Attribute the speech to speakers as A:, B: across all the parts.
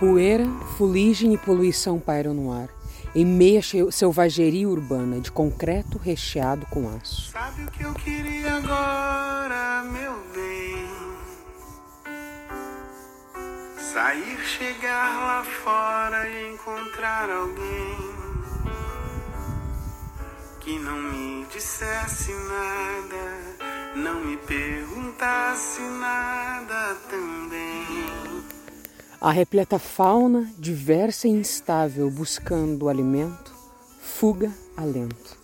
A: Poeira, fuligem e poluição pairam no ar, em meia selvageria urbana de concreto recheado com aço.
B: Sabe o que eu queria agora, meu bem? Sair, chegar lá fora e encontrar alguém que não me dissesse nada, não me perguntasse nada também.
A: A repleta fauna, diversa e instável, buscando alimento, fuga, alento.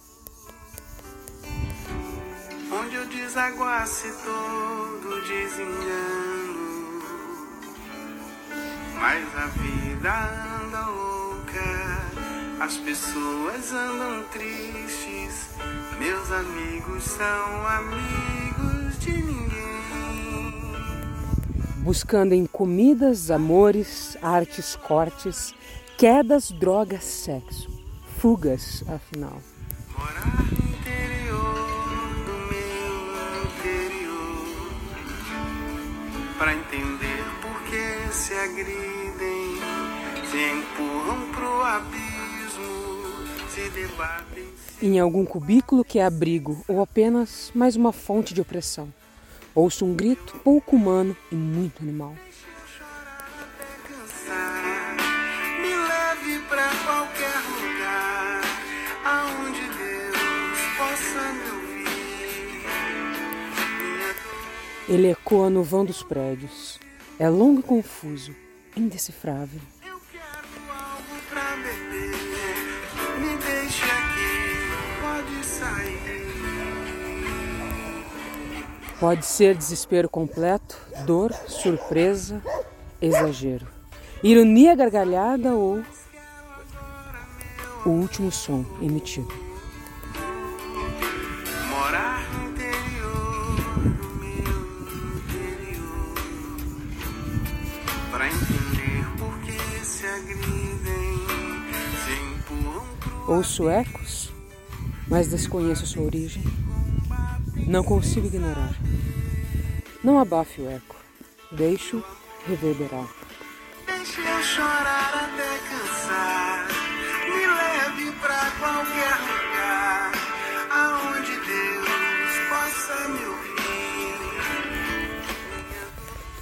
B: Onde eu desaguasse todo desengano, mas a vida anda louca, as pessoas andam tristes, meus amigos são amigos
A: buscando em comidas, amores, artes, cortes, quedas, drogas, sexo, fugas, afinal.
B: Morar no interior do meu interior Pra entender por que se agridem Se empurram pro abismo Se debatem
A: Em algum cubículo que é abrigo ou apenas mais uma fonte de opressão. Ouço um grito pouco humano e muito animal.
B: Me leve pra qualquer lugar aonde Deus possa me ouvir.
A: Ele ecoa no vão dos prédios. É longo e confuso, indecifrável.
B: Eu quero algo pra beber. Me deixe aqui, pode sair.
A: Pode ser desespero completo, dor, surpresa, exagero, ironia gargalhada ou o último som emitido.
B: Morar no interior do meu interior Pra entender por que se agridem Se empurram pro
A: Ouço ecos, mas desconheço sua origem. Não consigo ignorar. Não abafe o eco. Deixo reverberar.
B: Deixe eu chorar até cansar